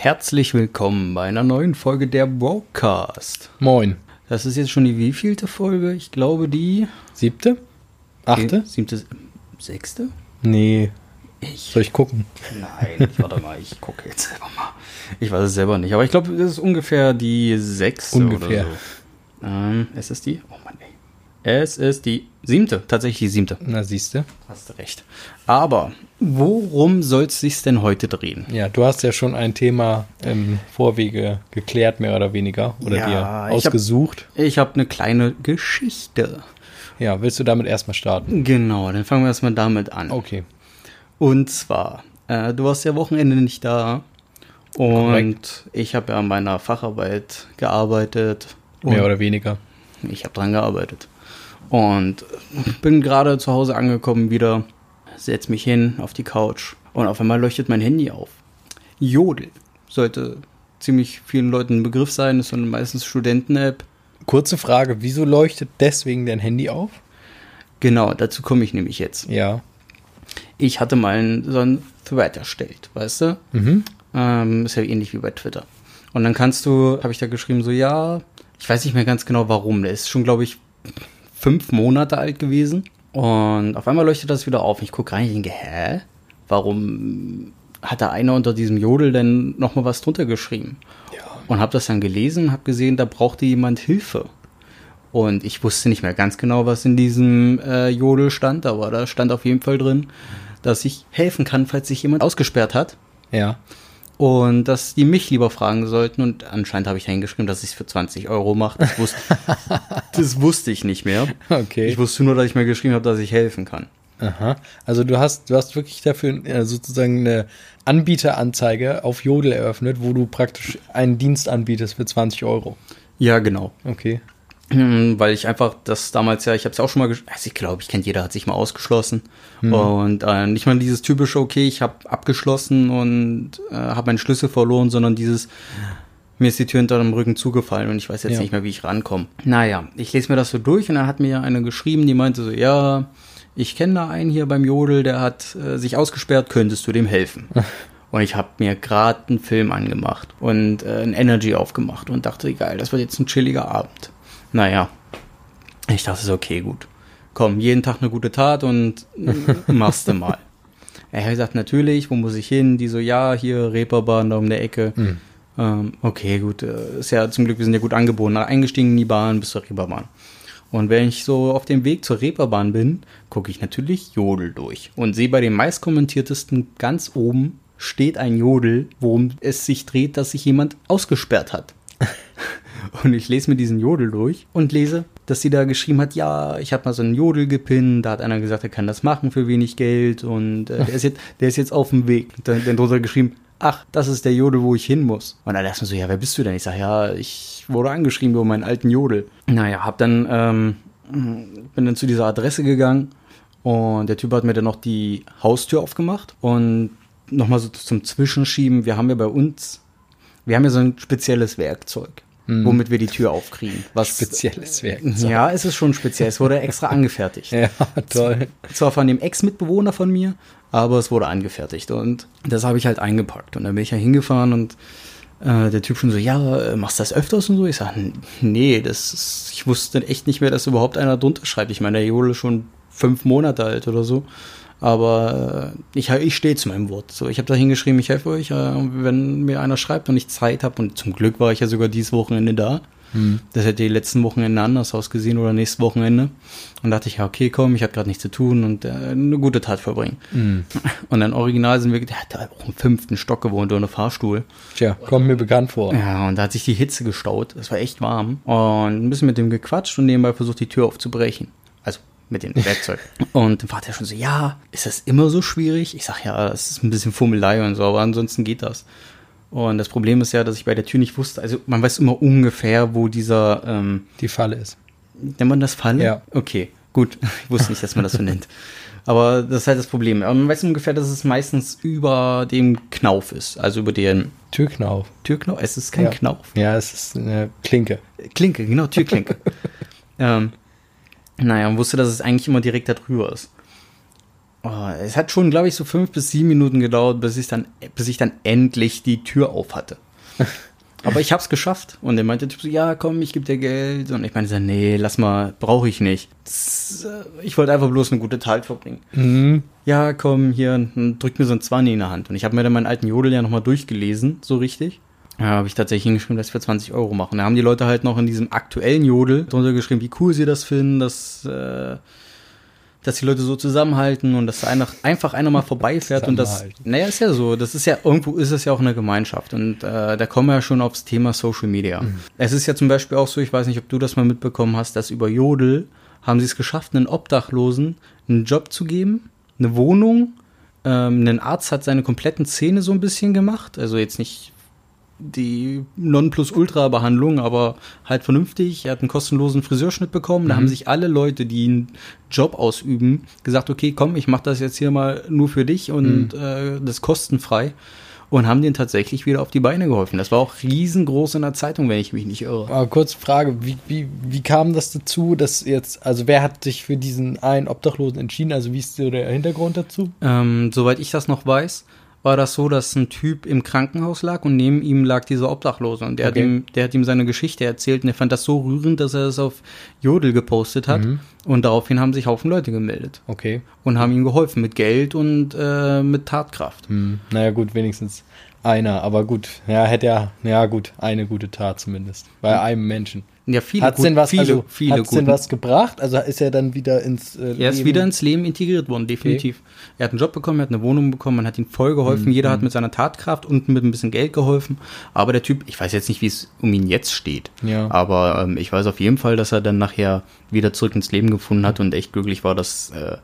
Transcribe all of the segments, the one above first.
herzlich willkommen bei einer neuen Folge der Broadcast. Moin. Das ist jetzt schon die wievielte Folge? Ich glaube die Siebte? Achte? siebte, sechste? Nee. Ich. Soll ich gucken? Nein, warte mal, ich gucke jetzt selber mal. Ich weiß es selber nicht, aber ich glaube, das ist ungefähr die sechste Ungefähr. oder so. Ähm, es ist die. Oh Mann, ey. Es ist die siebte, tatsächlich die siebte. Na, siehste. Hast du recht. Aber worum soll es sich denn heute drehen? Ja, du hast ja schon ein Thema im Vorwege geklärt, mehr oder weniger. Oder Ja, dir hab- ausgesucht. Ich habe eine kleine Geschichte. Ja, willst du damit erstmal starten? Genau, dann fangen wir erstmal damit an. Okay. Und zwar, äh, du warst ja Wochenende nicht da. Und Korrekt. ich habe ja an meiner Facharbeit gearbeitet. Mehr oder weniger. Ich habe dran gearbeitet. Und bin gerade zu Hause angekommen wieder, setz mich hin auf die Couch und auf einmal leuchtet mein Handy auf. Jodel sollte ziemlich vielen Leuten ein Begriff sein, ist so eine meistens Studenten-App. Kurze Frage, wieso leuchtet deswegen dein Handy auf? Genau, dazu komme ich nämlich jetzt. Ja. Ich hatte mal einen, so einen Thread erstellt, weißt du? Mhm. Ähm, ist ja ähnlich wie bei Twitter. Und dann kannst du, habe ich da geschrieben, so ja, ich weiß nicht mehr ganz genau warum. Der ist schon, glaube ich, fünf Monate alt gewesen. Und auf einmal leuchtet das wieder auf. Ich gucke rein, ich denke, hä? Warum hat da einer unter diesem Jodel denn nochmal was drunter geschrieben? Ja. Und habe das dann gelesen, habe gesehen, da brauchte jemand Hilfe. Und ich wusste nicht mehr ganz genau, was in diesem äh, Jodel stand, aber da stand auf jeden Fall drin, dass ich helfen kann, falls sich jemand ausgesperrt hat. Ja. Und dass die mich lieber fragen sollten. Und anscheinend habe ich da hingeschrieben, dass ich es für 20 Euro mache. Das wusste, das wusste ich nicht mehr. Okay. Ich wusste nur, dass ich mir geschrieben habe, dass ich helfen kann. Aha. Also du hast, du hast wirklich dafür äh, sozusagen eine Anbieteranzeige auf Jodel eröffnet, wo du praktisch einen Dienst anbietest für 20 Euro. Ja, genau. Okay. Hm, Weil ich einfach das damals ja, ich habe es auch schon mal, also ich glaube, ich kennt jeder, hat sich mal ausgeschlossen. Und äh, nicht mal dieses typische, okay, ich habe abgeschlossen und äh, habe meinen Schlüssel verloren, sondern dieses, mir ist die Tür hinter dem Rücken zugefallen und ich weiß jetzt Ja. nicht mehr, wie ich rankomme. Naja, ich lese mir das so durch und dann hat mir eine geschrieben, die meinte so, ja, ich kenne da einen hier beim Jodel, der hat äh, sich ausgesperrt, könntest du dem helfen? Und ich habe mir gerade einen Film angemacht und äh, ein Energy aufgemacht und dachte, geil, das wird jetzt ein chilliger Abend. Naja, ich dachte so, okay, gut. Komm, jeden Tag eine gute Tat und machst du mal. Er hat gesagt, natürlich, wo muss ich hin? Die so, ja, hier, Reeperbahn da um der Ecke. Ähm, okay, gut, äh, ist ja zum Glück, wir sind ja gut angeboten. Eingestiegen in die Bahn bis zur Reeperbahn. Und wenn ich so auf dem Weg zur Reeperbahn bin, gucke ich natürlich Jodel durch und sehe bei den meistkommentiertesten ganz oben steht ein Jodel, worum es sich dreht, dass sich jemand ausgesperrt hat. Und ich lese mir diesen Jodel durch und lese, dass sie da geschrieben hat, ja, ich habe mal so einen Jodel gepinnt, da hat einer gesagt, er kann das machen für wenig Geld und äh, der, ist jetzt, der ist jetzt auf dem Weg. Dann, dann drunter geschrieben, ach, das ist der Jodel, wo ich hin muss. Und dann dachte ich mir so, ja, wer bist du denn? Ich sage, ja, ich wurde angeschrieben über meinen alten Jodel. Naja, hab dann, ähm, bin dann zu dieser Adresse gegangen und der Typ hat mir dann noch die Haustür aufgemacht und nochmal so zum Zwischenschieben, wir haben ja bei uns, wir haben ja so ein spezielles Werkzeug, womit wir die Tür aufkriegen. Was, Spezielles Werkzeug. ja, es ist schon speziell. Es wurde extra angefertigt. Ja, toll. Zwar von dem Ex-Mitbewohner von mir, aber es wurde angefertigt. Und das habe ich halt eingepackt. Und dann bin ich ja hingefahren und äh, der Typ schon so, ja, äh, machst du das öfters und so? Ich sage, nee, das ist, ich wusste echt nicht mehr, dass überhaupt einer drunter schreibt. Ich meine, der ist schon fünf Monate alt oder so. Aber äh, ich, ich stehe zu meinem Wort. So, ich habe da hingeschrieben, ich helfe euch, äh, wenn mir einer schreibt und ich Zeit habe. Und zum Glück war ich ja sogar dieses Wochenende da. Das hätte die letzten Wochenende anders ausgesehen oder nächstes Wochenende. Und dachte ich, ja, okay, komm, ich habe gerade nichts zu tun und äh, eine gute Tat verbringen. Und dann original sind wir, der hat auch im fünften Stock gewohnt ohne Fahrstuhl. Tja, kommt mir bekannt vor. Ja, und da hat sich die Hitze gestaut. Es war echt warm. Und ein bisschen mit dem gequatscht und nebenbei versucht, die Tür aufzubrechen. Also mit dem Werkzeug. und dann war der schon so, ja, ist das immer so schwierig? Ich sag, ja, es ist ein bisschen Fummelei und so, aber ansonsten geht das. Und das Problem ist ja, dass ich bei der Tür nicht wusste, also man weiß immer ungefähr, wo dieser, ähm, Die Falle ist. nennt man das Falle? Ja. Okay, gut. Ich wusste nicht, dass man das so nennt. Aber das ist halt das Problem. Aber man weiß ungefähr, dass es meistens über dem Knauf ist. Also über den Türknauf. Türknauf. Es ist kein ja. Knauf. Ja, es ist eine Klinke. Klinke, genau, Türklinke. ähm, naja, man wusste, dass es eigentlich immer direkt da drüber ist. Oh, es hat schon, glaube ich, so fünf bis sieben Minuten gedauert, bis ich dann, bis ich dann endlich die Tür auf hatte. Aber ich hab's geschafft. Und er meinte so, ja, komm, ich gebe dir Geld. Und ich meinte so, nee, lass mal, brauche ich nicht. Äh, ich wollte einfach bloß eine gute Tat verbringen. Mhm. Ja, komm, hier, und drückt mir so ein 20 in der Hand. Und ich habe mir dann meinen alten Jodel ja nochmal durchgelesen, so richtig. Ja, habe ich tatsächlich hingeschrieben, dass für 20 Euro machen. Da haben die Leute halt noch in diesem aktuellen Jodel drunter geschrieben, wie cool sie das finden, dass, äh, dass die Leute so zusammenhalten und dass einfach, einfach einer mal vorbeifährt und das, naja, ist ja so, das ist ja, irgendwo ist es ja auch eine Gemeinschaft. Und äh, da kommen wir ja schon aufs Thema Social Media. Es ist ja zum Beispiel auch so, ich weiß nicht, ob du das mal mitbekommen hast, dass über Jodel haben sie es geschafft, einen Obdachlosen einen Job zu geben, eine Wohnung, ähm, ein Arzt hat seine kompletten Zähne so ein bisschen gemacht, also jetzt nicht die Nonplusultra-Behandlung, aber halt vernünftig. Er hat einen kostenlosen Friseurschnitt bekommen. Da haben sich alle Leute, die einen Job ausüben, gesagt, okay, komm, ich mache das jetzt hier mal nur für dich und äh, das kostenfrei. Und haben den tatsächlich wieder auf die Beine geholfen. Das war auch riesengroß in der Zeitung, wenn ich mich nicht irre. Aber kurze Frage, wie, wie, wie kam das dazu, dass jetzt, also wer hat sich für diesen einen Obdachlosen entschieden? Also wie ist so der Hintergrund dazu? Ähm, soweit ich das noch weiß, war das so, dass ein Typ im Krankenhaus lag und neben ihm lag dieser Obdachlose. Und der, Okay. hat, ihm, der hat ihm seine Geschichte erzählt und er fand das so rührend, dass er es auf Jodel gepostet hat. Und daraufhin haben sich Haufen Leute gemeldet Okay. und haben ihm geholfen mit Geld und äh, mit Tatkraft. Hm. Naja, gut, wenigstens einer, aber gut, ja, hätte ja, ja gut, eine gute Tat zumindest. Bei einem Menschen. Ja, viele, Hat's gut- denn was, viele, also, viele hat's denn guten- was gebracht? Also ist er dann wieder ins äh, Er ist wieder ins Leben integriert worden, definitiv. Er hat einen Job bekommen, er hat eine Wohnung bekommen, man hat ihm voll geholfen. Mhm. Jeder hat mit seiner Tatkraft und mit ein bisschen Geld geholfen. Aber der Typ, ich weiß jetzt nicht, wie es um ihn jetzt steht. Ja. Aber ähm, ich weiß auf jeden Fall, dass er dann nachher wieder zurück ins Leben gefunden hat und echt glücklich war, dass äh,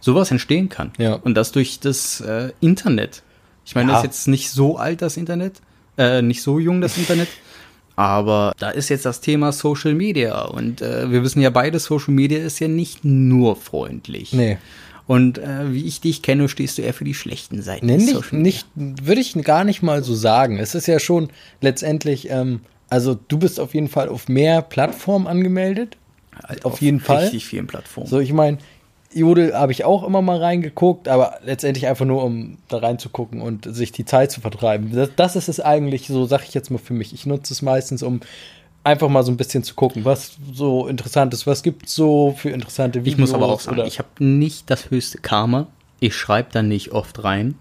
sowas entstehen kann. Ja. Und das durch das äh, Internet. Ich meine, Ja. das ist jetzt nicht so alt, das Internet. Äh, nicht so jung, das Internet. Aber da ist jetzt das Thema Social Media. Und äh, wir wissen ja beide, Social Media ist ja nicht nur freundlich. Nee. Und äh, wie ich dich kenne, stehst du eher für die schlechten Seiten. Nee, nicht, Social Media. nicht, würde ich gar nicht mal so sagen. Es ist ja schon letztendlich, ähm, also du bist auf jeden Fall auf mehr Plattformen angemeldet. Halt auf jeden Fall. Richtig vielen Plattformen. So, ich meine, Jodel habe ich auch immer mal reingeguckt, aber letztendlich einfach nur, um da reinzugucken und sich die Zeit zu vertreiben. Das, das ist es eigentlich, so sag ich jetzt mal für mich. Ich nutze es meistens, um einfach mal so ein bisschen zu gucken, was so interessant ist, was gibt so für interessante Videos. ich muss aber auch sagen, oder- ich habe nicht das höchste Karma. Ich schreibe da nicht oft rein.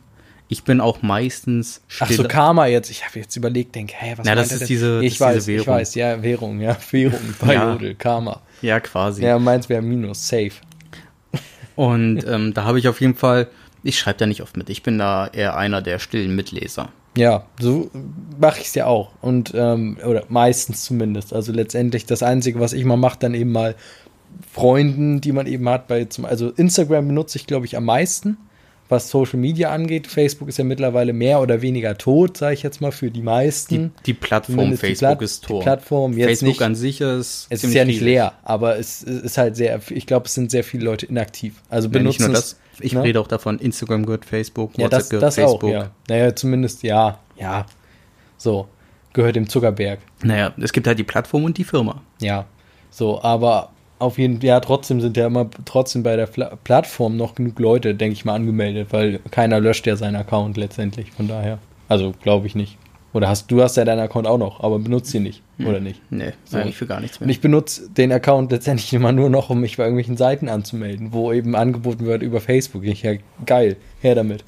Ich bin auch meistens Ach so, Karma jetzt. Ich habe jetzt überlegt, denke, hä, was Na, das ist denn? diese- ich das weiß, diese ich Währung. weiß, ja, Währung, ja, Währung bei Ja. Jodel, Karma. Ja, quasi. Ja, meins wäre Minus, safe. Und ähm, da habe ich auf jeden Fall, ich schreibe da nicht oft mit. Ich bin da eher einer der stillen Mitleser. Ja, so mache ich es ja auch. Und, ähm, oder meistens zumindest. Also letztendlich das Einzige, was ich mal mache, dann eben mal Freunden, die man eben hat, bei zum, also Instagram benutze ich, glaube ich, am meisten, was Social Media angeht. Facebook ist ja mittlerweile mehr oder weniger tot, sage ich jetzt mal, für die Die, meisten. die Plattform Zumindest die Facebook Platt- ist tot. die Plattform jetzt Facebook nicht- an sich ist Es ist ja nicht riesig. leer, aber es ist halt sehr, ich glaube, es sind sehr viele Leute inaktiv. Also Ja, benutzen es- das, ich ne? rede auch davon, Instagram gehört Facebook, Ja, WhatsApp das, gehört das Facebook. auch, ja. Naja, zumindest, ja, ja. So, gehört dem Zuckerberg. Naja, es gibt halt die Plattform und die Firma. Ja, so, aber auf jeden Fall, ja, trotzdem sind ja immer trotzdem bei der Fla Plattform noch genug Leute, denke ich mal, angemeldet, weil keiner löscht ja seinen Account letztendlich, von daher. Also, glaube ich nicht. Oder hast du hast ja deinen Account auch noch, aber benutzt ihn nicht, oder nicht? Nee, So. eigentlich für gar nichts Und mehr. ich benutze den Account letztendlich immer nur noch, um mich bei irgendwelchen Seiten anzumelden, wo eben angeboten wird über Facebook. Ich ja geil, her damit.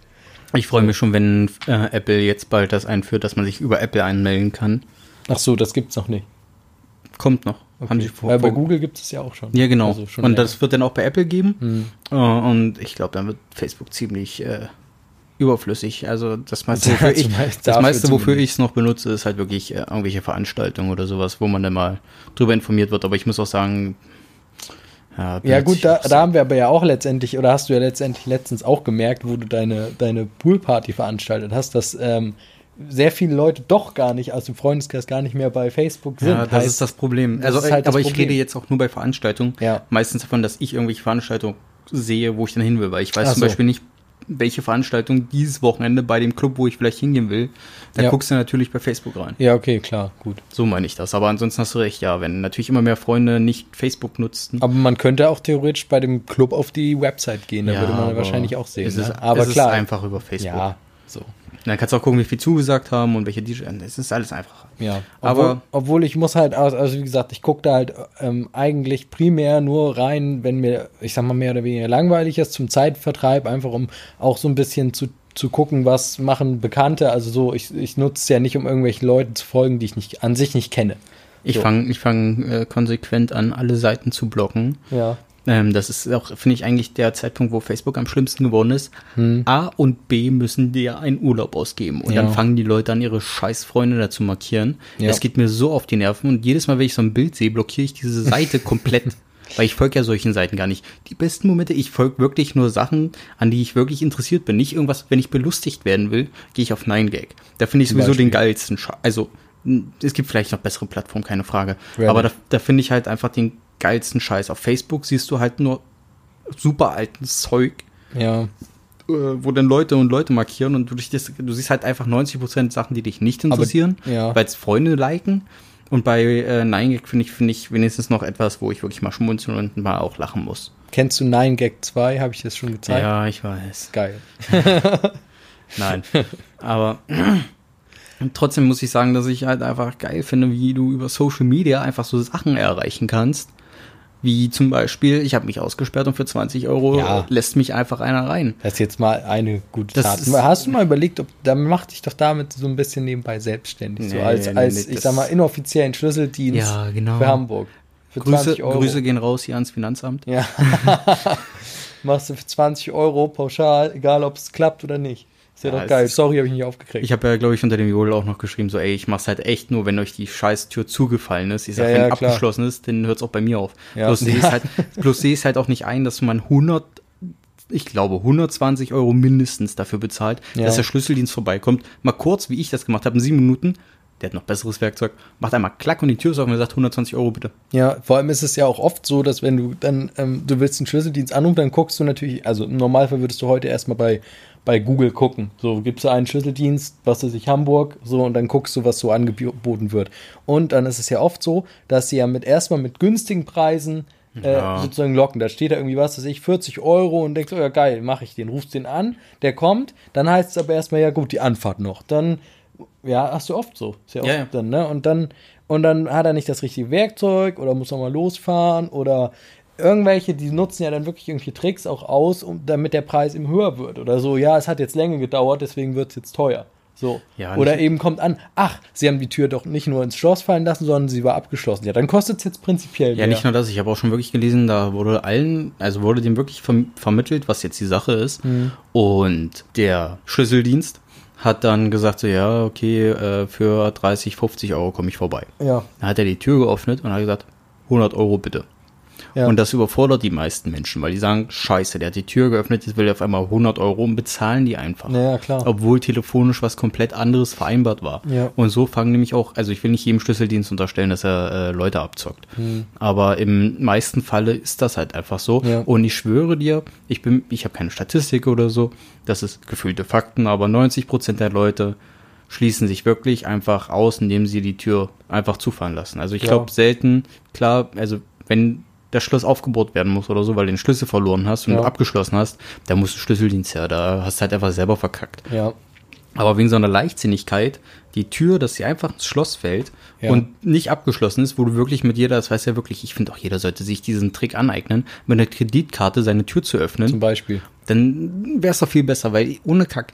Ich freue mich schon, wenn äh, Apple jetzt bald das einführt, dass man sich über Apple anmelden kann. Ach so, das gibt's noch nicht. Kommt noch. Haben sie vor, Weil bei Google gibt es ja auch schon. Ja, genau. Also schon und länger. das wird dann auch bei Apple geben. Hm. Äh, und ich glaube, dann wird Facebook ziemlich äh, überflüssig. Also das meiste, wofür ich, das meiste, wofür ich es noch benutze, ist halt wirklich äh, irgendwelche Veranstaltungen oder sowas, wo man dann mal drüber informiert wird. Aber ich muss auch sagen, ja, Ja gut, da, da haben wir aber ja auch letztendlich, oder hast du ja letztendlich letztens auch gemerkt, wo du deine, deine Poolparty veranstaltet hast, dass ähm, sehr viele Leute doch gar nicht aus dem Freundeskreis gar nicht mehr bei Facebook sind. Ja, das Heißt, ist das Problem. das Also, halt das aber ich Problem. rede jetzt auch nur bei Veranstaltungen. Ja. Meistens davon, dass ich irgendwelche Veranstaltungen sehe, wo ich dann hin will, weil ich weiß Ach zum so. Beispiel nicht, welche Veranstaltung dieses Wochenende bei dem Club, wo ich vielleicht hingehen will, da Ja. guckst du natürlich bei Facebook rein. Ja, okay, klar, gut. So meine ich das. Aber ansonsten hast du recht, ja, wenn natürlich immer mehr Freunde nicht Facebook nutzten. Aber man könnte auch theoretisch bei dem Club auf die Website gehen, da Ja, würde man wahrscheinlich auch sehen. Es ne? ist, aber es klar, ist einfach über Facebook. ja, so. Dann kannst du auch gucken, wie viel zugesagt haben und welche DJ. Es ist alles einfacher. Ja, Aber- obwohl, obwohl ich muss halt, aus- also wie gesagt, ich gucke da halt ähm, eigentlich primär nur rein, wenn mir, ich sag mal, mehr oder weniger langweilig ist, zum Zeitvertreib, einfach um auch so ein bisschen zu, zu gucken, was machen Bekannte. Also so, ich, ich nutze es ja nicht, um irgendwelchen Leuten zu folgen, die ich nicht, an sich nicht kenne. Ich So. fange ich fang, äh, konsequent an, alle Seiten zu blocken. Ja. Ähm, das ist auch, finde ich, eigentlich der Zeitpunkt, wo Facebook am schlimmsten geworden ist. A und B müssen dir einen Urlaub ausgeben. Und Hm. Ja. dann fangen die Leute an, ihre scheiß Freunde da zu markieren. Ja. Das geht mir so auf die Nerven. Und jedes Mal, wenn ich so ein Bild sehe, blockiere ich diese Seite komplett. Weil ich folge ja solchen Seiten gar nicht. Die besten Momente, ich folge wirklich nur Sachen, an die ich wirklich interessiert bin. Nicht irgendwas, wenn ich belustigt werden will, gehe ich auf 9gag. Da finde ich Zum sowieso den geilsten Scheiß. Also, es gibt vielleicht noch bessere Plattformen, keine Frage. Reddit. Aber da, da finde ich halt einfach den geilsten Scheiß. Auf Facebook siehst du halt nur super altes Zeug, Ja. äh, wo dann Leute und Leute markieren und du, dich das, du siehst halt einfach 90% Sachen, die dich nicht interessieren, ja. weil es Freunde liken. Und bei äh, 9gag finde ich, finde ich wenigstens noch etwas, wo ich wirklich mal schmunzeln und mal auch lachen muss. Kennst du 9gag 2? Habe ich das schon gezeigt? Ja, ich weiß. Geil. Nein. Aber trotzdem muss ich sagen, dass ich halt einfach geil finde, wie du über Social Media einfach so Sachen erreichen kannst. Wie zum Beispiel, ich habe mich ausgesperrt und für 20 Euro Ja. lässt mich einfach einer rein. Das ist jetzt mal eine gute Das Tat. Hast du mal überlegt, ob dann mach dich doch damit so ein bisschen nebenbei selbstständig, so Nee, als, nee, als nee, ich sag mal inoffiziellen Schlüsseldienst Ja, genau. für Hamburg. Für Grüße, 20 Euro. Grüße gehen raus hier ans Finanzamt. Ja. Machst du für 20 Euro pauschal, egal ob es klappt oder nicht. Ist ja, Ja, doch es geil. Sorry, habe ich nicht aufgekriegt. Ich habe ja, glaube ich, unter dem Jodel auch noch geschrieben, so, ey, ich mach's halt echt nur, wenn euch die Scheißtür zugefallen ist. Ich sag, Ja, wenn ja, abgeschlossen ist, dann hört's auch bei mir auf. Ja. Bloß sehe ich halt, bloß ich halt auch nicht ein, dass man 100, ich glaube, 120 Euro mindestens dafür bezahlt, dass der Schlüsseldienst vorbeikommt. Mal kurz, wie ich das gemacht habe, in sieben Minuten. Der hat noch besseres Werkzeug. Macht einmal klack und die Tür ist offen und er sagt 120 Euro bitte. Ja, vor allem ist es ja auch oft so, dass wenn du dann, ähm, du willst einen Schlüsseldienst anrufen, dann guckst du natürlich, also im Normalfall würdest du heute erstmal bei, bei Google gucken. So, gibst du einen Schlüsseldienst, was weiß ich, Hamburg, so, und dann guckst du, was so angeboten wird. Und dann ist es ja oft so, dass sie ja mit erstmal mit günstigen Preisen äh, Ja. sozusagen locken. Da steht da irgendwie, was weiß ich, 40 Euro und denkst, oh ja geil, mache ich den. Rufst den an, der kommt, dann heißt es aber erstmal, ja gut, die Anfahrt noch. Dann, ja, hast du oft so. Ist ja oft Ja, ja. dann, ne? Und dann, und dann hat er nicht das richtige Werkzeug oder muss nochmal losfahren oder irgendwelche, die nutzen ja dann wirklich irgendwelche Tricks auch aus, um, damit der Preis ihm höher wird oder so. Ja, es hat jetzt länger gedauert, deswegen wird es jetzt teuer. So. Ja, oder nicht- eben kommt an, ach, sie haben die Tür doch nicht nur ins Schloss fallen lassen, sondern sie war abgeschlossen. Ja, dann kostet es jetzt prinzipiell Ja, mehr. nicht nur das, ich habe auch schon wirklich gelesen, da wurde allen, also wurde dem wirklich verm vermittelt, was jetzt die Sache ist. Mhm. Und der Schlüsseldienst hat dann gesagt, so ja, okay, äh, für 30, 50 Euro komme ich vorbei. Ja, Dann hat er die Tür geöffnet und hat gesagt, 100 Euro bitte. Ja. Und das überfordert die meisten Menschen, weil die sagen, scheiße, der hat die Tür geöffnet, jetzt will er auf einmal 100 Euro und bezahlen die einfach. ja, klar. Obwohl telefonisch was komplett anderes vereinbart war. Ja. Und so fangen nämlich auch, also ich will nicht jedem Schlüsseldienst unterstellen, dass er äh, Leute abzockt. Aber im meisten Falle ist das halt einfach so. Ja. Und ich schwöre dir, ich bin, ich habe keine Statistik oder so, das ist gefühlte Fakten, aber 90 Prozent der Leute schließen sich wirklich einfach aus, indem sie die Tür einfach zufahren lassen. Also ich Ja. glaube selten, klar, also wenn das Schloss aufgebohrt werden muss oder so, weil du den Schlüssel verloren hast und Ja. du abgeschlossen hast, da musst du Schlüsseldienst her, da hast du halt einfach selber verkackt. ja. Aber wegen so einer Leichtsinnigkeit, die Tür, dass sie einfach ins Schloss fällt Ja. und nicht abgeschlossen ist, wo du wirklich mit jeder, das weiß ja wirklich, ich finde auch jeder sollte sich diesen Trick aneignen, mit einer Kreditkarte seine Tür zu Zum öffnen, Beispiel. dann wäre es doch viel besser, weil ohne Kack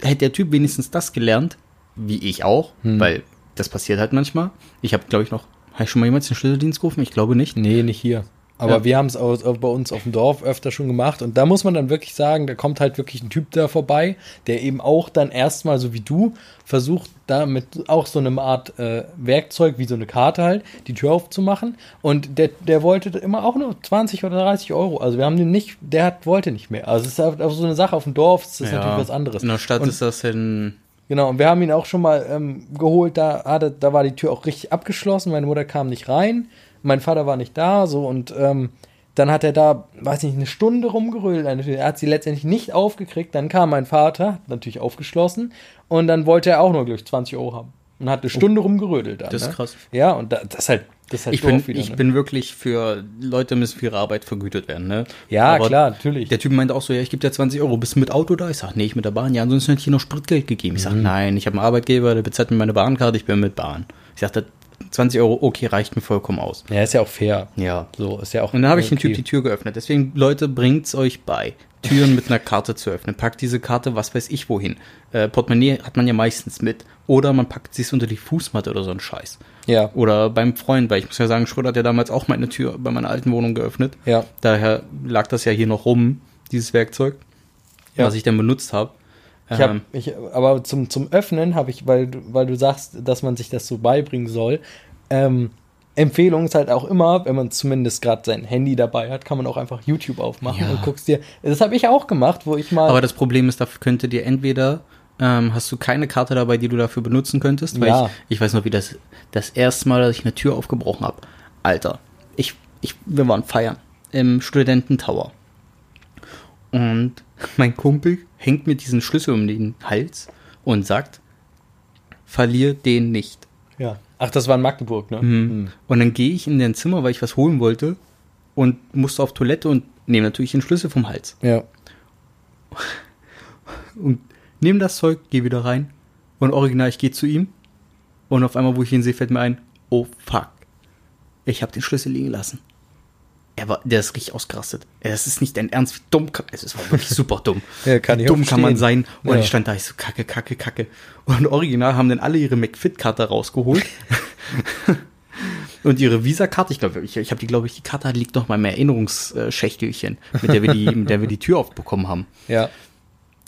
hätte der Typ wenigstens das gelernt, wie ich auch, Hm. weil das passiert halt manchmal. Ich habe, glaube ich, noch, habe ich schon mal jemals den Schlüsseldienst gerufen? Ich glaube nicht. Nee, nicht hier. Aber Ja. wir haben es bei uns auf dem Dorf öfter schon gemacht. Und da muss man dann wirklich sagen, da kommt halt wirklich ein Typ da vorbei, der eben auch dann erstmal, so wie du, versucht, da mit auch so einer Art äh, Werkzeug, wie so eine Karte halt, die Tür aufzumachen. Und der, der wollte immer auch nur 20 oder 30 Euro. Also wir haben den nicht, der hat, wollte nicht mehr. Also es ist auch so eine Sache auf dem Dorf, das ist natürlich was anderes. In der Stadt Und- ist das in, Genau, und wir haben ihn auch schon mal ähm, geholt, da, hatte, da war die Tür auch richtig abgeschlossen, meine Mutter kam nicht rein, mein Vater war nicht da, so und ähm, dann hat er da, weiß nicht, eine Stunde rumgerödelt. Er hat sie letztendlich nicht aufgekriegt. Dann kam mein Vater, natürlich aufgeschlossen, und dann wollte er auch nur, glaube ich, 20 Euro haben. Und hat eine Stunde oh, rumgerödelt. Dann, das ist ne? krass. Ja, und da, das ist halt das ist halt ich bin, wieder, ich ne? bin wirklich für Leute müssen für ihre Arbeit vergütet werden, ne? Ja, Aber klar, natürlich. Der Typ meinte auch so, ja, ich gebe dir 20 Euro, bist du mit Auto da? Ich sag, nee, ich mit der Bahn. Ja, ansonsten hätte ich hier noch Spritgeld gegeben. Ich sag, mhm. nein, ich habe einen Arbeitgeber, der bezahlt mir meine Bahnkarte, ich bin mit Bahn. Ich sagte, 20 Euro, okay, reicht mir vollkommen aus. Ja, ist ja auch fair. Ja. So, ist ja auch. Und dann habe ich okay. dem Typ die Tür geöffnet. Deswegen, Leute, bringt's euch bei. Türen mit einer Karte zu öffnen. Packt diese Karte, was weiß ich wohin. Äh, Portemonnaie hat man ja meistens mit. Oder man packt sie unter die Fußmatte oder so ein Scheiß. Ja. Oder beim Freund, weil ich muss ja sagen, Schröder hat ja damals auch meine Tür bei meiner alten Wohnung geöffnet. Ja. Daher lag das ja hier noch rum, dieses Werkzeug, ja. was ich dann benutzt habe. Ich hab, ich, aber zum, zum Öffnen habe ich, weil, weil du sagst, dass man sich das so beibringen soll, ähm, Empfehlung ist halt auch immer, wenn man zumindest gerade sein Handy dabei hat, kann man auch einfach YouTube aufmachen ja. und guckst dir. Das habe ich auch gemacht, wo ich mal. Aber das Problem ist, dafür könnte dir entweder ähm, hast du keine Karte dabei, die du dafür benutzen könntest, weil ja. ich, ich weiß noch, wie das das erste Mal, dass ich eine Tür aufgebrochen habe. Alter, ich, ich, wir waren feiern im Studententower. Und mein Kumpel hängt mir diesen Schlüssel um den Hals und sagt, verlier den nicht. Ja. Ach, das war in Magdeburg, ne? Mhm. Mhm. Und dann gehe ich in dein Zimmer, weil ich was holen wollte und musste auf Toilette und nehme natürlich den Schlüssel vom Hals. Ja. Und nehme das Zeug, gehe wieder rein und original, ich gehe zu ihm und auf einmal, wo ich ihn sehe, fällt mir ein, oh fuck, ich habe den Schlüssel liegen lassen. Er war, der ist richtig ausgerastet. Es ist nicht dein Ernst, wie dumm kann, es war wirklich super dumm. ja, kann wie dumm kann man sein. Und ja. ich stand da, ich so, kacke, kacke, kacke. Und original haben dann alle ihre McFit-Karte rausgeholt. und ihre Visa-Karte, ich glaube, ich, ich habe die, glaube ich, die Karte liegt noch mal im Erinnerungsschächtelchen, mit der wir die, mit der wir die Tür aufbekommen haben. Ja.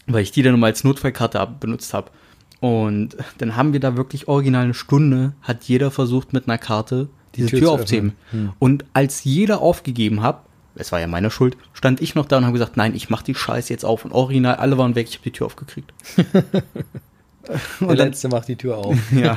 Weil ich die dann mal als Notfallkarte benutzt habe. Und dann haben wir da wirklich original eine Stunde, hat jeder versucht mit einer Karte diese Tür, Tür aufzuheben. Hm. Und als jeder aufgegeben hat, es war ja meine Schuld, stand ich noch da und habe gesagt, nein, ich mach die Scheiße jetzt auf. Und original, alle waren weg, ich habe die Tür aufgekriegt. und Der letzte macht die Tür auf. ja.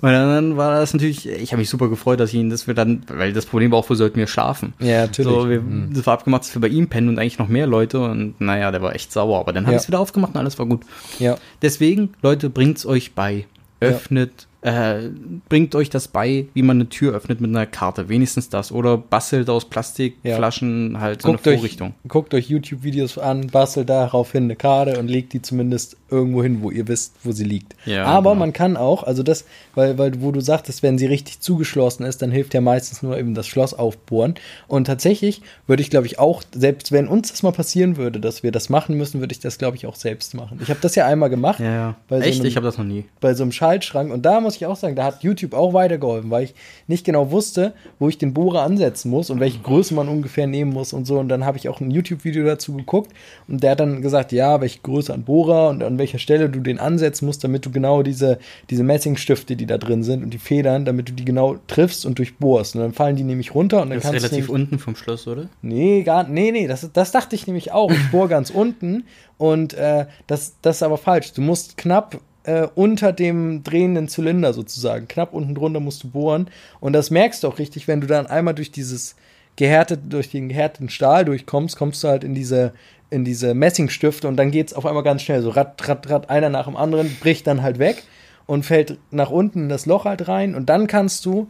Und dann war das natürlich, ich habe mich super gefreut, dass ich ihn, dass wir dann, weil das Problem war auch, wo sollten wir schlafen? Ja, natürlich. So, wir, mhm. Das war abgemacht, dass wir bei ihm pennen und eigentlich noch mehr Leute und naja, der war echt sauer. Aber dann haben wir es wieder aufgemacht und alles war gut. Ja. Deswegen, Leute, bringt's euch bei. Öffnet äh, bringt euch das bei, wie man eine Tür öffnet mit einer Karte. Wenigstens das. Oder bastelt aus Plastikflaschen ja. halt so guckt eine Vorrichtung. Euch, guckt euch YouTube-Videos an, bastelt daraufhin eine Karte und legt die zumindest irgendwo hin, wo ihr wisst, wo sie liegt. Ja, Aber genau. man kann auch, also das, weil, weil, wo du sagtest, wenn sie richtig zugeschlossen ist, dann hilft ja meistens nur eben das Schloss aufbohren. Und tatsächlich würde ich, glaube ich, auch, selbst wenn uns das mal passieren würde, dass wir das machen müssen, würde ich das, glaube ich, auch selbst machen. Ich habe das ja einmal gemacht. Ja, ja. Echt? So einem, ich habe das noch nie. Bei so einem Schaltschrank. Und da muss ich auch sagen, da hat YouTube auch weitergeholfen, weil ich nicht genau wusste, wo ich den Bohrer ansetzen muss und welche Größe man ungefähr nehmen muss und so. Und dann habe ich auch ein YouTube-Video dazu geguckt und der hat dann gesagt, ja, welche Größe an Bohrer und an welcher Stelle du den ansetzen musst, damit du genau diese, diese Messingstifte, die da drin sind und die Federn, damit du die genau triffst und durchbohrst. Und dann fallen die nämlich runter und dann das kannst ist relativ unten vom Schloss, oder? Nee, gar, nee, nee, das, das dachte ich nämlich auch. Ich bohre ganz unten und äh, das, das ist aber falsch. Du musst knapp äh, unter dem drehenden Zylinder sozusagen. Knapp unten drunter musst du bohren. Und das merkst du auch richtig, wenn du dann einmal durch dieses gehärtet, durch den gehärteten Stahl durchkommst, kommst du halt in diese, in diese Messingstifte und dann geht es auf einmal ganz schnell. So rat, rat, rat, einer nach dem anderen, bricht dann halt weg und fällt nach unten in das Loch halt rein. Und dann kannst du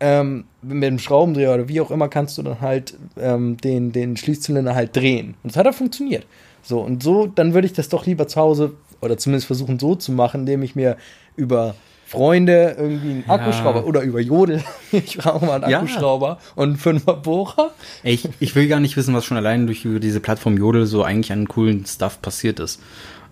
ähm, mit dem Schraubendreher oder wie auch immer kannst du dann halt ähm, den, den Schließzylinder halt drehen. Und das hat auch funktioniert. So, und so, dann würde ich das doch lieber zu Hause oder zumindest versuchen so zu machen, indem ich mir über Freunde irgendwie einen Akkuschrauber ja. oder über Jodel. Ich brauche mal einen Akkuschrauber ja. und einen Fünfer Bohrer. Ich, ich will gar nicht wissen, was schon allein durch diese Plattform Jodel so eigentlich an coolen Stuff passiert ist.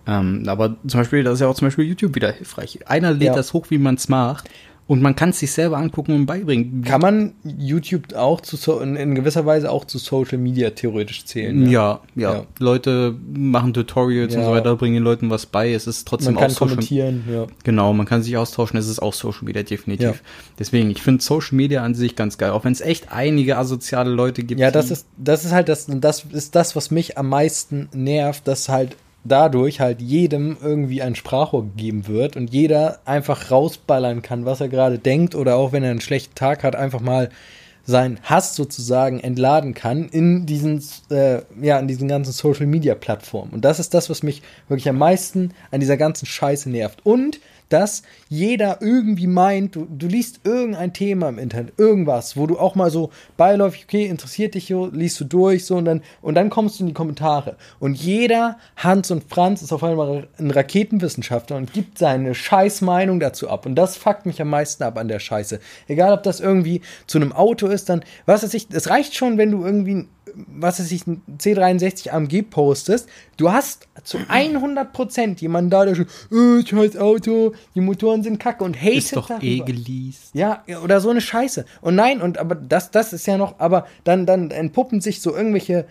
Ähm, aber zum Beispiel, das ist ja auch zum Beispiel YouTube wieder hilfreich. Einer lädt ja. das hoch, wie man es macht. Und man kann es sich selber angucken und beibringen. Kann man YouTube auch zu so in, gewisser Weise auch zu Social Media theoretisch zählen? Ja, ja. ja. Leute machen Tutorials ja. und so weiter, bringen den Leuten was bei. Es ist trotzdem man kann auch Social kommentieren, ja. Genau, man kann sich austauschen. Es ist auch Social Media definitiv. Ja. Deswegen, ich finde Social Media an sich ganz geil, auch wenn es echt einige asoziale Leute gibt. Ja, das ist das ist halt das das ist das, was mich am meisten nervt, dass halt dadurch halt jedem irgendwie ein Sprachrohr gegeben wird und jeder einfach rausballern kann, was er gerade denkt oder auch wenn er einen schlechten Tag hat, einfach mal seinen Hass sozusagen entladen kann in diesen, äh, ja, in diesen ganzen Social Media Plattformen. Und das ist das, was mich wirklich am meisten an dieser ganzen Scheiße nervt. Und dass jeder irgendwie meint, du, du liest irgendein Thema im Internet, irgendwas, wo du auch mal so beiläufig, okay, interessiert dich so, liest du durch, so und dann, und dann kommst du in die Kommentare. Und jeder Hans und Franz ist auf einmal ein Raketenwissenschaftler und gibt seine Scheißmeinung dazu ab. Und das fuckt mich am meisten ab an der Scheiße. Egal, ob das irgendwie zu einem Auto ist, dann, was weiß ich, es reicht schon, wenn du irgendwie was weiß ich, ein C63 AMG postest, du hast zu 100% jemanden da, der schon, äh, scheiß Auto, die Motoren sind kacke und hatet Ist doch darüber. eh geleast. Ja, oder so eine Scheiße. Und nein, und aber das, das ist ja noch, aber dann, dann entpuppen sich so irgendwelche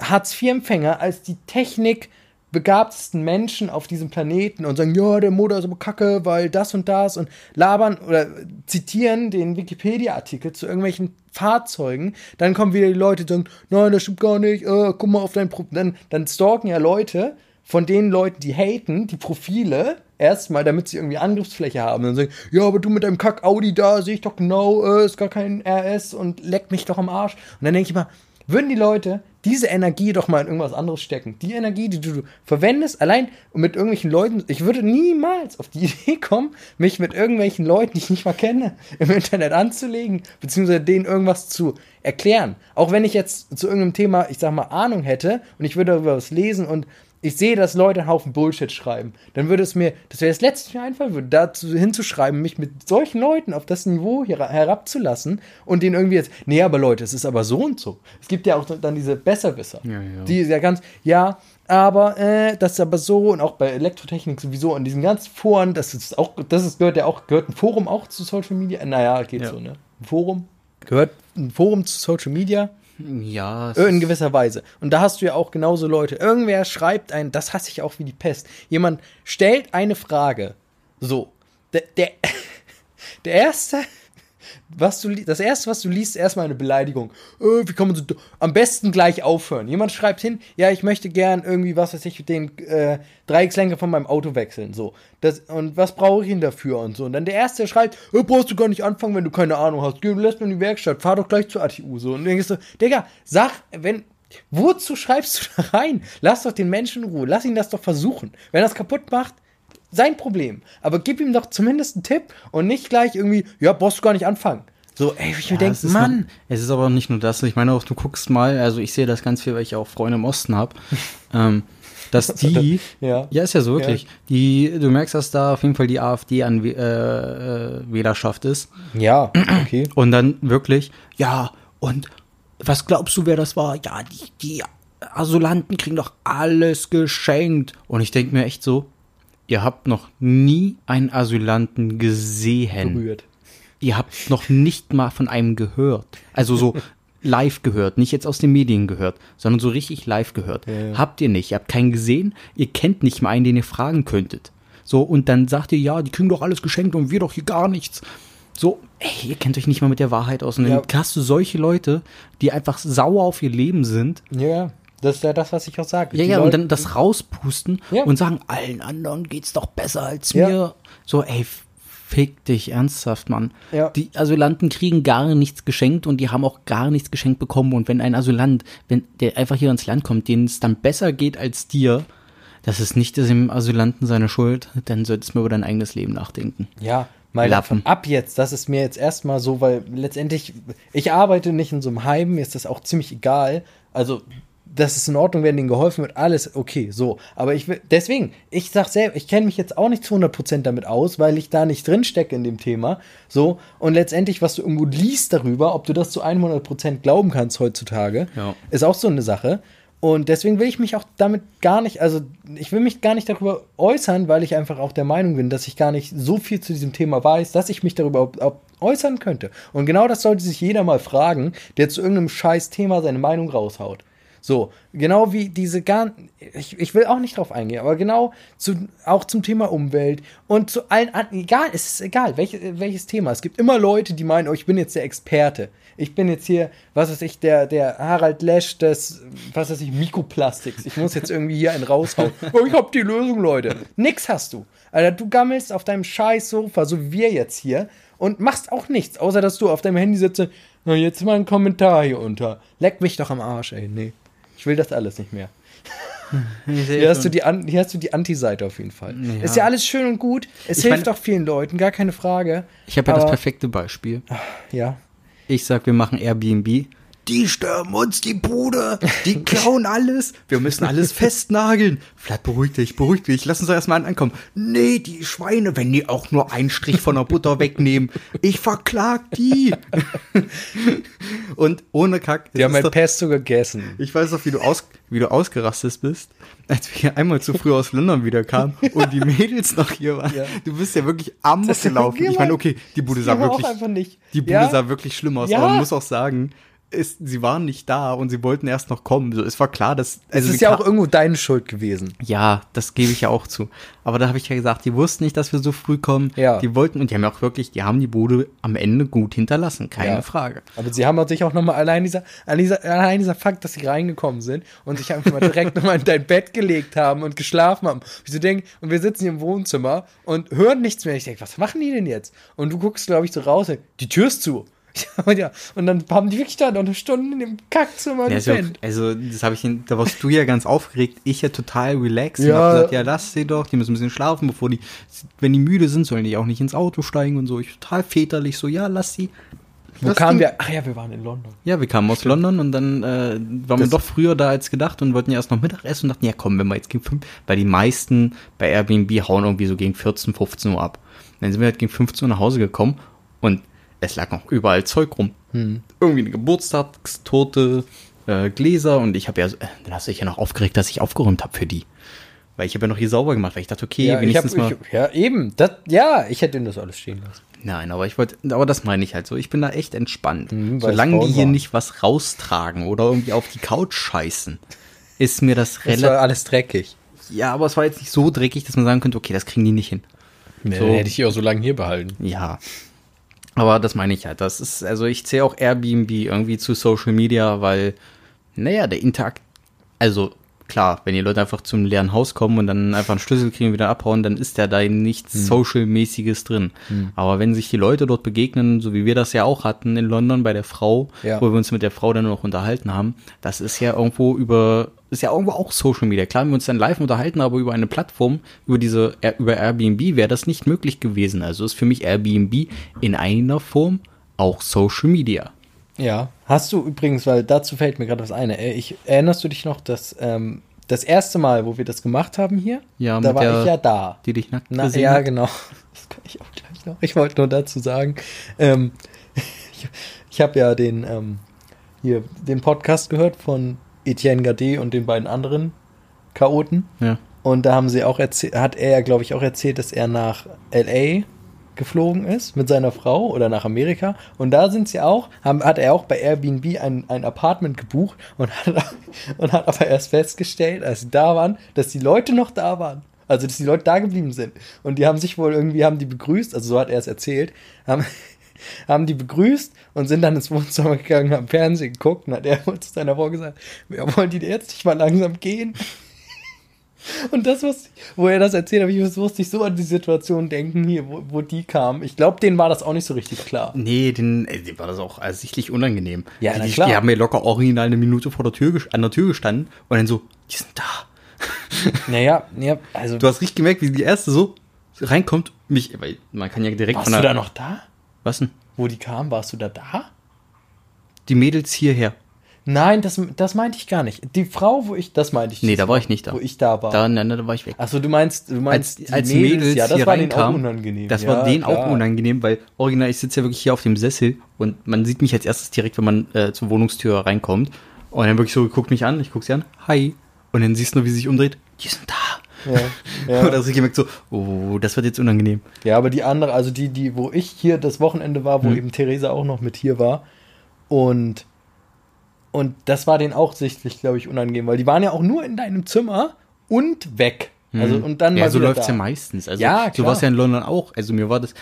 Hartz-IV-Empfänger als die Technik begabtesten Menschen auf diesem Planeten und sagen, ja, der Motor ist aber kacke, weil das und das und labern oder zitieren den Wikipedia-Artikel zu irgendwelchen Fahrzeugen, dann kommen wieder die Leute, die sagen, nein, das stimmt gar nicht, äh, guck mal auf dein Profil. Dann, dann stalken ja Leute von den Leuten, die haten, die Profile, erstmal, damit sie irgendwie Angriffsfläche haben. Dann sagen, ja, aber du mit deinem Kack Audi da, sehe ich doch genau, äh, ist gar kein RS und leck mich doch am Arsch. Und dann denke ich mal, würden die Leute diese Energie doch mal in irgendwas anderes stecken. Die Energie, die du verwendest, allein mit irgendwelchen Leuten. Ich würde niemals auf die Idee kommen, mich mit irgendwelchen Leuten, die ich nicht mal kenne, im Internet anzulegen, beziehungsweise denen irgendwas zu erklären. Auch wenn ich jetzt zu irgendeinem Thema, ich sag mal, Ahnung hätte und ich würde darüber was lesen und ich sehe, dass Leute einen Haufen Bullshit schreiben, dann würde es mir, das wäre das letzte, was mir einfallen würde, dazu hinzuschreiben, mich mit solchen Leuten auf das Niveau hier herabzulassen und denen irgendwie jetzt, nee, aber Leute, es ist aber so und so. Es gibt ja auch dann diese Besserwisser, Ja, ja. die ja ganz, ja, aber äh, das ist aber so und auch bei Elektrotechnik sowieso in diesen ganzen Foren, das ist auch, das ist, gehört ja auch, gehört ein Forum auch zu Social Media? Naja, geht Ja. so, ne? Ein Forum? Gehört ein Forum zu Social Media? Ja, es In gewisser Weise. Und da hast du ja auch genauso Leute. Irgendwer schreibt ein, das hasse ich auch wie die Pest. Jemand stellt eine Frage. So. Der, der, der erste, was du, das erste, was du liest, ist erstmal eine Beleidigung. Äh, wie kann man so, am besten gleich aufhören. Jemand schreibt hin, ja, ich möchte gern irgendwie, was weiß ich, den äh, Dreieckslenker von meinem Auto wechseln. So. Das, und was brauche ich denn dafür und so. Und dann der erste, der schreibt, äh, brauchst du gar nicht anfangen, wenn du keine Ahnung hast. Geh, lass mir in die Werkstatt, fahr doch gleich zur ATU. So. Und dann denkst du, Digga, sag, wenn, wozu schreibst du da rein? Lass doch den Menschen in Ruhe, lass ihn das doch versuchen. Wenn er das kaputt macht, sein Problem. Aber gib ihm doch zumindest einen Tipp und nicht gleich irgendwie, ja, brauchst du gar nicht anfangen. So, ey, ich mir Ja, denke, es ist Mann. Noch, es ist aber nicht nur das. Ich meine auch, du guckst mal, also ich sehe das ganz viel, weil ich auch Freunde im Osten habe, ähm, dass die, Ja. ja, ist ja so wirklich, die, du merkst, dass da auf jeden Fall die AfD an äh, äh, Wählerschaft ist. Ja, okay. Und dann wirklich, ja, und was glaubst du, wer das war? Ja, die, die Asylanten kriegen doch alles geschenkt. Und ich denke mir echt so, ihr habt noch nie einen Asylanten gesehen. Berührt. Ihr habt noch nicht mal von einem gehört. Also so live gehört, nicht jetzt aus den Medien gehört, sondern so richtig live gehört. Habt ihr nicht. Ihr habt keinen gesehen, ihr kennt nicht mal einen, den ihr fragen könntet. So, und dann sagt ihr, ja, die kriegen doch alles geschenkt und wir doch hier gar nichts. So, ey, ihr kennt euch nicht mal mit der Wahrheit aus. Und dann Ja. hast du solche Leute, die einfach sauer auf ihr Leben sind. Ja, das ist ja das, was ich auch sage. Ja, Die ja, Leute- und dann das rauspusten Ja. und sagen, allen anderen geht's doch besser als Ja. mir. So, ey, fick dich ernsthaft, Mann. Ja. Die Asylanten kriegen gar nichts geschenkt und die haben auch gar nichts geschenkt bekommen. Und wenn ein Asylant, wenn der einfach hier ins Land kommt, denen es dann besser geht als dir, das ist nicht dem Asylanten seine Schuld, dann solltest du mir über dein eigenes Leben nachdenken. Ja, mal Lappen. ab jetzt, das ist mir jetzt erstmal so, weil letztendlich, ich arbeite nicht in so einem Heim, mir ist das auch ziemlich egal. Also, das ist in Ordnung, wenn denen geholfen wird, alles okay, so. Aber ich will, deswegen, ich sag selber, ich kenne mich jetzt auch nicht zu 100% damit aus, weil ich da nicht drin stecke in dem Thema, so. Und letztendlich, was du irgendwo liest darüber, ob du das zu 100% glauben kannst heutzutage, Ja. ist auch so eine Sache. Und deswegen will ich mich auch damit gar nicht, also ich will mich gar nicht darüber äußern, weil ich einfach auch der Meinung bin, dass ich gar nicht so viel zu diesem Thema weiß, dass ich mich darüber äußern könnte. Und genau das sollte sich jeder mal fragen, der zu irgendeinem scheiß Thema seine Meinung raushaut. So, genau wie diese gar, ich, ich will auch nicht drauf eingehen, aber genau zu, auch zum Thema Umwelt und zu allen anderen, egal, es ist egal, welche, welches Thema. Es gibt immer Leute, die meinen, oh, ich bin jetzt der Experte. Ich bin jetzt hier, was weiß ich, der, der Harald Lesch des, was weiß ich, Mikroplastiks. Ich muss jetzt irgendwie hier einen raushauen. Oh, ich hab die Lösung, Leute. Nix hast du. Alter, du gammelst auf deinem scheiß Sofa, so wie wir jetzt hier, und machst auch nichts, außer dass du auf deinem Handy sitzt, Na, jetzt mal ein Kommentar hier unter. Leck mich doch am Arsch, ey. Nee. Ich will das alles nicht mehr. Hier hast, du die, An- hier hast du die Anti-Seite auf jeden Fall. Ja. Ist ja alles schön und gut. Es Ich hilft mein- auch vielen Leuten, gar keine Frage. Ich habe ja das perfekte Beispiel. Ja. Ich sag, wir machen Airbnb. Die stürmen uns die Bude, die klauen alles. Wir müssen alles festnageln. Vlad, beruhig dich, beruhig dich. Lass uns doch erstmal ankommen. Nee, die Schweine, wenn die auch nur einen Strich von der Butter wegnehmen. Ich verklag die. Und ohne Kack. Die es haben mein doch- Pesto gegessen. Ich weiß noch, wie du, aus, wie du ausgerastet bist, als wir einmal zu früh aus London wieder kamen und die Mädels noch hier waren. Ja. Du bist ja wirklich am gelaufen. Ich meine, okay, die Bude sah wirklich, einfach nicht. die Bude Ja? sah wirklich schlimm aus, Ja. aber man muss auch sagen, ist, sie waren nicht da und sie wollten erst noch kommen. So, es war klar, dass Es also ist sie ja auch irgendwo deine Schuld gewesen. ja, das gebe ich ja auch zu. Aber da habe ich ja gesagt, die wussten nicht, dass wir so früh kommen. Ja. Die wollten und die haben ja auch wirklich, die haben die Bude am Ende gut hinterlassen, keine Ja. Frage. Aber sie haben sich auch nochmal allein dieser, allein dieser, allein dieser Fakt, dass sie reingekommen sind und sich einfach mal direkt nochmal in dein Bett gelegt haben und geschlafen haben. Wie so denken, und wir sitzen hier im Wohnzimmer und hören nichts mehr. Ich denke, was machen die denn jetzt? Und du guckst, glaube ich, so raus, die Tür ist zu. Und, ja, und dann haben die wirklich da noch eine Stunde in dem Kackzimmer Ja, gepennt. also, das habe ich, in- da warst du ja ganz aufgeregt, ich ja total relaxed und Ja. hab gesagt, ja, lass sie doch, die müssen ein bisschen schlafen, bevor die, wenn die müde sind, sollen die auch nicht ins Auto steigen und so. Ich total väterlich so, ja, lass sie. Wo kamen wir? Ach ja, wir waren in London. Ja, wir kamen aus London und dann äh, waren wir Das- doch früher da als gedacht und wollten ja erst noch Mittagessen und dachten, ja komm, wenn wir jetzt gegen fünf, weil die meisten bei Airbnb hauen irgendwie so gegen 14, 15 Uhr ab. Dann sind wir halt gegen 15 Uhr nach Hause gekommen und es lag noch überall Zeug rum. Irgendwie eine Geburtstagstorte, äh, Gläser und ich habe ja, so- äh, dann hast du dich ja noch aufgeregt, dass ich aufgeräumt habe für die. Weil ich habe ja noch hier sauber gemacht, weil ich dachte, okay, Ja, ich hab, wenigstens mal. ich, ja, eben. Das, ja, ich hätte das alles stehen lassen. Nein, aber ich wollte, aber das meine ich halt so. Ich bin da echt entspannt. Mhm, es Solange die hier waren. nicht was raustragen oder irgendwie auf die Couch scheißen, ist mir das Es relativ. war alles dreckig. Ja, aber es war jetzt nicht so dreckig, dass man sagen könnte, okay, das kriegen die nicht hin. Nee, So. hätte ich die auch so lange hier behalten. Ja. Aber das meine ich halt. Das ist, also ich zähle auch Airbnb irgendwie zu Social Media, weil, naja, der Interakt, also klar, wenn die Leute einfach zum leeren Haus kommen und dann einfach einen Schlüssel kriegen und wieder abhauen, dann ist da da nichts Hm. Social-mäßiges drin. Aber wenn sich die Leute dort begegnen, so wie wir das ja auch hatten in London bei der Frau, Ja. wo wir uns mit der Frau dann noch unterhalten haben, das ist ja irgendwo über, ist ja irgendwo auch Social Media. Klar, haben wir uns dann live unterhalten, aber über eine Plattform, über diese, über Airbnb wäre das nicht möglich gewesen. Also ist für mich Airbnb in einer Form auch Social Media. Ja. Hast du übrigens, weil dazu fällt mir gerade was ein. äh, Ich, erinnerst du dich noch, dass ähm, das erste Mal, wo wir das gemacht haben hier, Ja, da war der- ich ja da. Die dich nackt Na, ja, hat? genau. Das kann ich auch gleich noch. Ich wollte nur dazu sagen, ähm, ich, ich habe ja den, ähm, hier, den Podcast gehört von Etienne Gade und den beiden anderen Chaoten. Ja. Und da haben sie auch erzählt, hat er ja, glaube ich, auch erzählt, dass er nach LA geflogen ist mit seiner Frau oder nach Amerika. Und da sind sie auch, haben, hat er auch bei Airbnb ein, ein Apartment gebucht und hat, und hat aber erst festgestellt, als sie da waren, dass die Leute noch da waren. Also, dass die Leute da geblieben sind. Und die haben sich wohl irgendwie, haben die begrüßt, also so hat er es erzählt, haben, haben die begrüßt und sind dann ins Wohnzimmer gegangen, haben Fernsehen geguckt und hat er zu seiner Frau gesagt, ja, wollen die jetzt nicht mal langsam gehen? Und das, was, wo er das erzählt hat, ich musste ich so an die Situation denken hier, wo, wo die kam. Ich glaube, denen war das auch nicht so richtig klar. Nee, den, äh, dem war das auch ersichtlich unangenehm. Ja, die, na die, klar. die haben mir locker original eine Minute vor der Tür, an der Tür gestanden und dann so, die sind da. Naja, ja, also Du hast richtig gemerkt, wie die erste so reinkommt, mich, weil man kann ja direkt warst von du der, da noch da? Was denn? Wo die kam, warst du da da? Die Mädels hierher. Nein, das, das meinte ich gar nicht. Die Frau, wo ich, das meinte ich. Nee, da war ich nicht da. Wo ich da war. Da, nein, da war ich weg. Achso, du meinst, du als, meinst die als Mädels, ja, das war denen auch unangenehm. das ja, war denen auch klar. unangenehm, weil original, ich sitze ja wirklich hier auf dem Sessel und man sieht mich als erstes direkt, wenn man äh, zur Wohnungstür reinkommt. Und dann wirklich so, guckt mich an, ich guck sie an, hi. Und dann siehst du nur, wie sie sich umdreht, die sind da. Ja, ja. Hast du gemerkt so, oh, das wird jetzt unangenehm. Ja, aber die andere, also die, die, wo ich hier das Wochenende war, wo Hm. eben Theresa auch noch mit hier war. Und, und das war denen auch sichtlich, glaube ich, unangenehm, weil die waren ja auch nur in deinem Zimmer und weg. Also, und dann ja, mal so läuft's da. ja meistens. Also, Ja, so klar. war es ja in London auch. Also mir war das,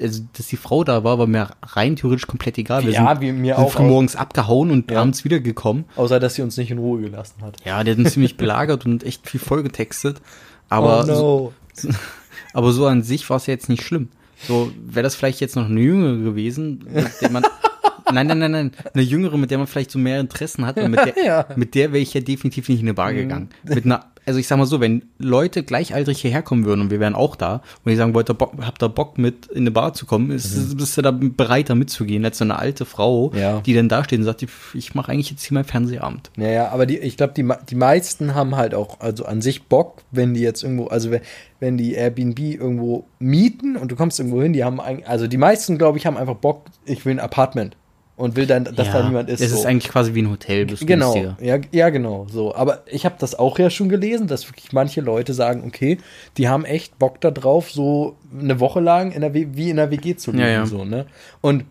also dass die Frau da war, war mir rein theoretisch komplett egal. Wir Ja, sind, wie mir sind auch. früh morgens abgehauen und Ja. abends wiedergekommen. Außer, dass sie uns nicht in Ruhe gelassen hat. Ja, der hat uns ziemlich belagert und echt viel vollgetextet. Aber, oh no. so, aber so an sich war es ja jetzt nicht schlimm. So wäre das vielleicht jetzt noch eine Jüngere gewesen, mit der man, nein, nein, nein, nein. Eine jüngere, mit der man vielleicht so mehr Interessen hat. Und mit der, Ja. mit der wäre ich ja definitiv nicht in eine Bar gegangen. Mit einer, also ich sag mal so, wenn Leute gleichaltrig hierher kommen würden und wir wären auch da und die sagen, wollt ihr Bock, habt ihr Bock mit in eine Bar zu kommen, ist, bist du da bereit, da mitzugehen, als so eine alte Frau, Ja. die dann da steht und sagt, ich, ich mache eigentlich jetzt hier meinen Fernsehabend. Naja, aber die, ich glaube, die, die meisten haben halt auch, also an sich Bock, wenn die jetzt irgendwo, also wenn, wenn die Airbnb irgendwo mieten und du kommst irgendwo hin, die haben, eigentlich, also die meisten, glaube ich, haben einfach Bock, ich will ein Apartment und will dann, dass da niemand ist. Es so. ist eigentlich quasi wie ein Hotel, bloß Genau, ja, ja, genau, so. Aber ich habe das auch ja schon gelesen, dass wirklich manche Leute sagen, okay, die haben echt Bock da drauf, so eine Woche lang in der w wie in der WG zu leben, Ja, ja. so, ne? Und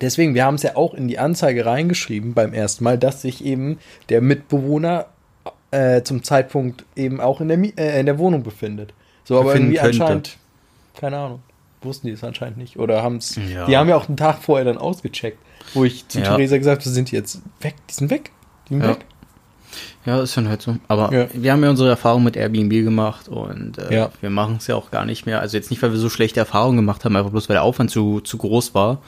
deswegen, wir haben es ja auch in die Anzeige reingeschrieben beim ersten Mal, dass sich eben der Mitbewohner äh, zum Zeitpunkt eben auch in der, Mi äh, in der Wohnung befindet. So, aber irgendwie könnte. anscheinend, keine Ahnung, wussten die es anscheinend nicht. Oder haben es, Ja. die haben ja auch einen Tag vorher dann ausgecheckt, wo ich zu Ja. Theresa gesagt habe, sind die jetzt weg, die sind weg, die sind Ja. weg. Ja, ist dann halt so. Aber Ja. wir haben ja unsere Erfahrung mit Airbnb gemacht und äh, Ja. wir machen es ja auch gar nicht mehr. Also jetzt nicht, weil wir so schlechte Erfahrungen gemacht haben, einfach bloß weil der Aufwand zu, zu groß war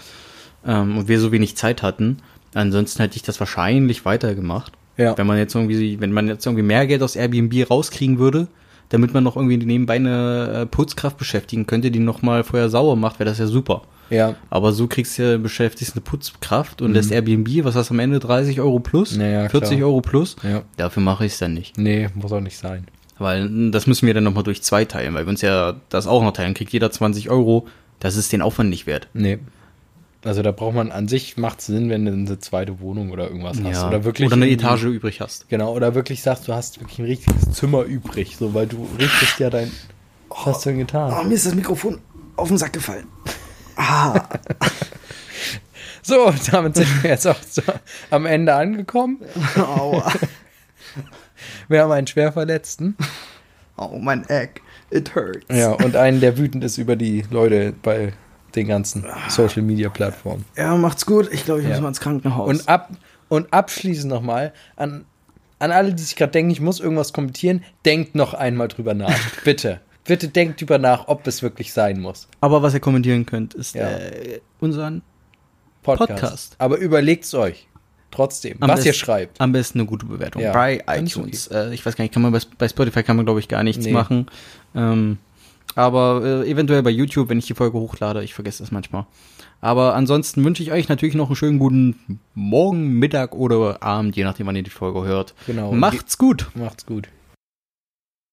ähm, und wir so wenig Zeit hatten. Ansonsten hätte ich das wahrscheinlich weitergemacht. Ja. Wenn man jetzt irgendwie, wenn man jetzt irgendwie mehr Geld aus Airbnb rauskriegen würde, damit man noch irgendwie nebenbei eine äh, Putzkraft beschäftigen könnte, die noch mal vorher sauber macht, wäre das ja super. Ja. Aber so kriegst du ja beschäftigst eine Putzkraft und das Airbnb, was hast du am Ende, 30 Euro plus? Naja, 40 klar. Euro plus? Ja. Dafür mache ich es dann nicht. Nee, muss auch nicht sein. Weil mm, das müssen wir dann nochmal durch zwei teilen, weil wir uns ja das auch noch teilen. Kriegt jeder 20 Euro, das ist den Aufwand nicht wert. Nee. Also da braucht man an sich macht Sinn, wenn du eine zweite Wohnung oder irgendwas hast. Oder wirklich. Oder eine Etage übrig hast. Genau, oder wirklich sagst, du hast wirklich ein richtiges Zimmer übrig, so weil du richtest ja dein. Was hast du denn getan? mir ist das Mikrofon auf den Sack gefallen. So, damit sind wir jetzt auch so am Ende angekommen. Aua. Wir haben einen Schwerverletzten. Oh, mein Egg. It hurts. Ja, und einen, der wütend ist über die Leute bei den ganzen Social Media Plattformen. Ja, macht's gut. Ich glaube, ich Ja. muss mal ins Krankenhaus. Und, ab, und abschließend nochmal an, an alle, die sich gerade denken, ich muss irgendwas kommentieren, denkt noch einmal drüber nach. Bitte. Bitte denkt drüber nach, ob es wirklich sein muss. Aber was ihr kommentieren könnt, ist Ja. äh, unseren Podcast. Podcast. Aber überlegt's euch. Trotzdem, Am was ihr best- schreibt. Am besten eine gute Bewertung. Ja, bei iTunes. Äh, ich weiß gar nicht, kann man bei, bei Spotify kann man, glaube ich, gar nichts Nee. machen. Ähm, aber äh, eventuell bei YouTube, wenn ich die Folge hochlade, ich vergesse das manchmal. Aber ansonsten wünsche ich euch natürlich noch einen schönen guten Morgen, Mittag oder Abend, je nachdem, wann ihr die Folge hört. Genau. Macht's gut. Macht's gut.